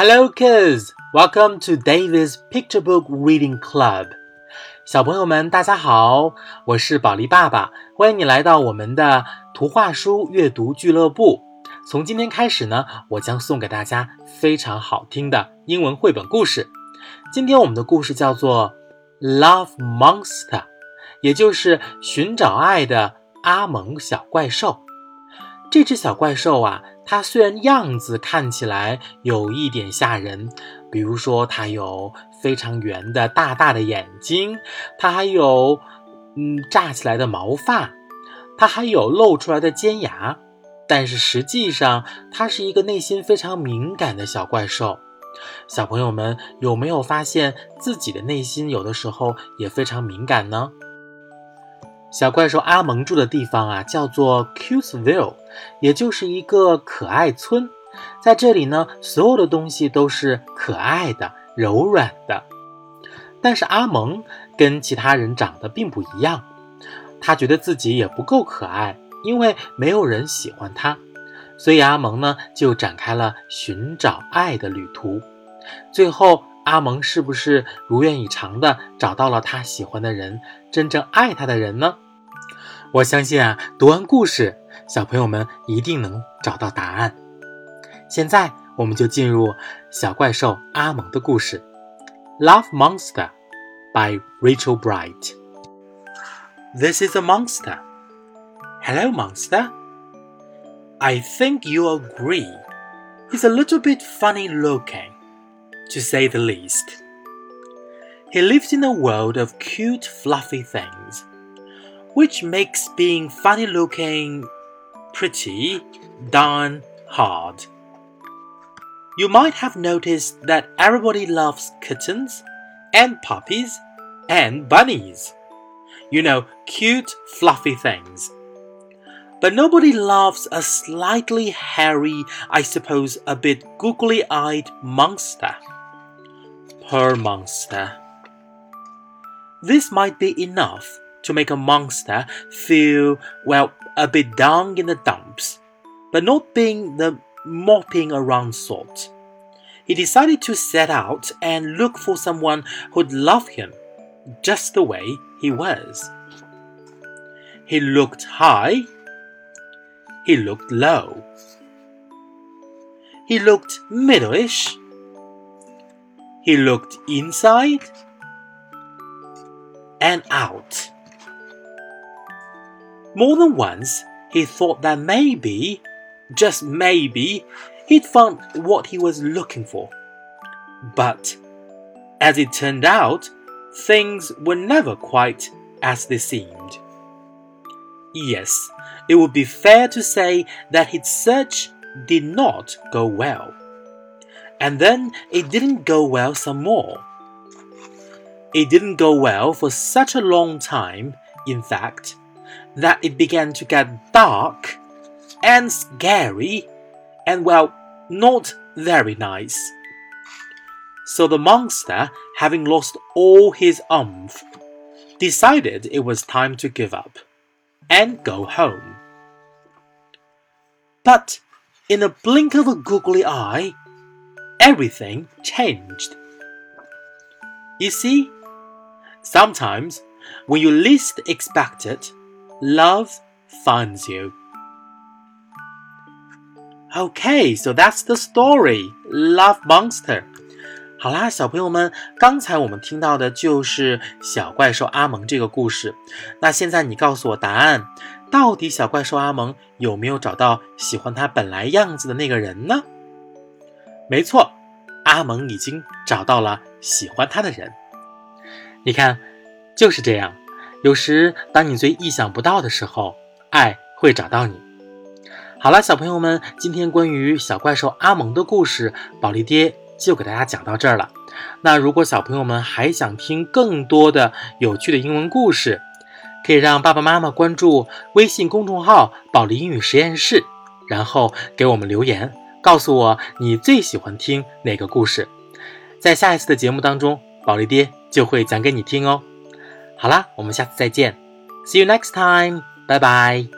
Hello, kids! Welcome to David's Picture Book Reading Club. 小朋友们，大家好，我是宝莉爸爸，欢迎你来到我们的图画书阅读俱乐部。从今天开始呢，我将送给大家非常好听的英文绘本故事。今天我们的故事叫做《Love Monster》，也就是寻找爱的阿蒙小怪兽。这只小怪兽啊，它虽然样子看起来有一点吓人，比如说它有非常圆的大大的眼睛，它还有嗯炸起来的毛发，它还有露出来的尖牙，但是实际上它是一个内心非常敏感的小怪兽。小朋友们有没有发现自己的内心有的时候也非常敏感呢？小怪兽阿蒙住的地方啊，叫做 cuesville 也就是一个可爱村。在这里呢，所有的东西都是可爱的、柔软的。但是阿蒙跟其他人长得并不一样，他觉得自己也不够可爱，因为没有人喜欢他。所以阿蒙呢，就展开了寻找爱的旅途。最后，阿蒙是不是如愿以偿的找到了他喜欢的人，真正爱他的人呢？我相信啊，读完故事，小朋友们一定能找到答案。现在，我们就进入小怪兽阿蒙的故事，《Love Monster》by Rachel Bright。This is a monster. Hello, monster. I think you agree. It's a little bit funny looking, to say the least. He lives in a world of cute, fluffy things, which makes being funny looking pretty darn hard. You might have noticed that everybody loves kittens and puppies and bunnies. You know, cute, fluffy things. But nobody loves a slightly hairy, I suppose a bit googly eyed monster. Poor monster. This might be enough to make a monster feel, well, a bit down in the dumps, but not being the mopping around sort. He decided to set out and look for someone who'd love him just the way he was. He looked high he looked low. He looked middle-ish. He looked inside and out. More than once, he thought that maybe, just maybe, he'd found what he was looking for. But, as it turned out, things were never quite as they seemed. Yes, it would be fair to say that his search did not go well. And then it didn't go well some more. It didn't go well for such a long time, in fact, that it began to get dark and scary and, well, not very nice. So the monster, having lost all his umph, decided it was time to give up and go home. But in a blink of a googly eye, everything changed. You see, sometimes when you least expect it, love finds you. Okay, so that's the story, Love Monster. 好啦，小朋友们，刚才我们听到的就是小怪兽阿蒙这个故事。那现在你告诉我答案，到底小怪兽阿蒙有没有找到喜欢他本来样子的那个人呢？没错， 阿蒙已经找到了喜欢他的人。你看，就是这样。有时当你最意想不到的时候，爱会找到你。好了，小朋友们，今天关于小怪兽阿蒙的故事，宝莉爹。就给大家讲到这儿了。那如果小朋友们还想听更多的有趣的英文故事，可以让爸爸妈妈关注微信公众号“宝莉英语实验室”，然后给我们留言，告诉我你最喜欢听哪个故事。在下一次的节目当中，宝莉爹就会讲给你听哦。好啦，我们下次再见，See you next time，拜拜。